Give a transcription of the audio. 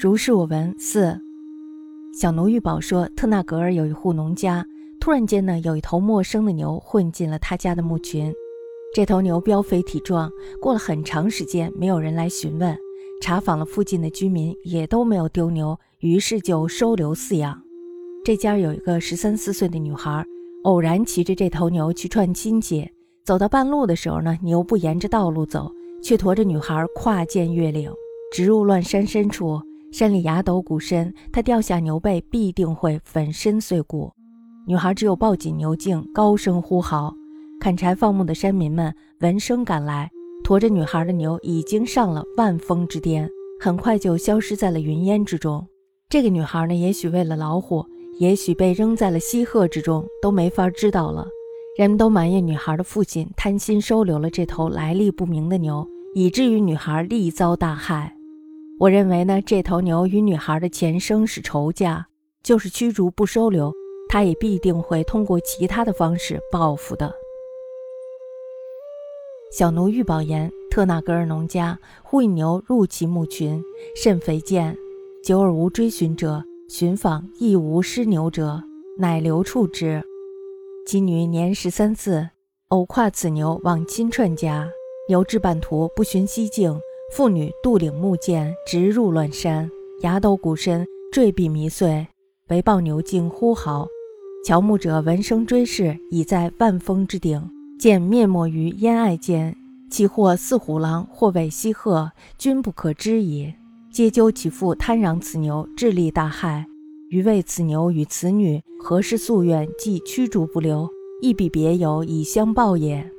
如是我闻四，小奴玉宝说，特纳格尔有一户农家，突然间呢，有一头陌生的牛混进了他家的牧群。这头牛膘肥体壮，过了很长时间，没有人来询问，查访了附近的居民，也都没有丢牛，于是就收留饲养。这家有一个十三四岁的女孩，偶然骑着这头牛去串亲戚，走到半路的时候呢，牛不沿着道路走，却驮着女孩跨涧越岭，直入乱山深处。山里崖陡谷深，他掉下牛背，必定会粉身碎骨。女孩只有抱紧牛颈，高声呼号。砍柴放牧的山民们闻声赶来，驮着女孩的牛已经上了万峰之巅，很快就消失在了云烟之中。这个女孩呢，也许为了老虎，也许被扔在了溪壑之中，都没法知道了。人们都埋怨女孩的父亲贪心收留了这头来历不明的牛，以至于女孩力遭大害。我认为呢，这头牛与女孩的前生是仇家，就是驱逐不收留，他也必定会通过其他的方式报复的。小奴玉宝言：特纳格尔农家忽引牛入其牧群，甚肥贱，久而无追寻者，寻访亦无失牛者，乃留处之。其女年十三四，偶跨此牛往亲串家，牛至半途不寻西径。妇女渡岭木涧，直入乱山，崖陡谷深，坠壁迷碎，唯抱牛颈呼号。乔牧者闻声追视，已在万峰之顶，见灭没于烟霭间。其或似虎狼，或为西鹤，均不可知矣。皆究其父贪攘此牛，智力大害。余为此牛与此女何事夙愿，既驱逐不留，亦必别有以相报也。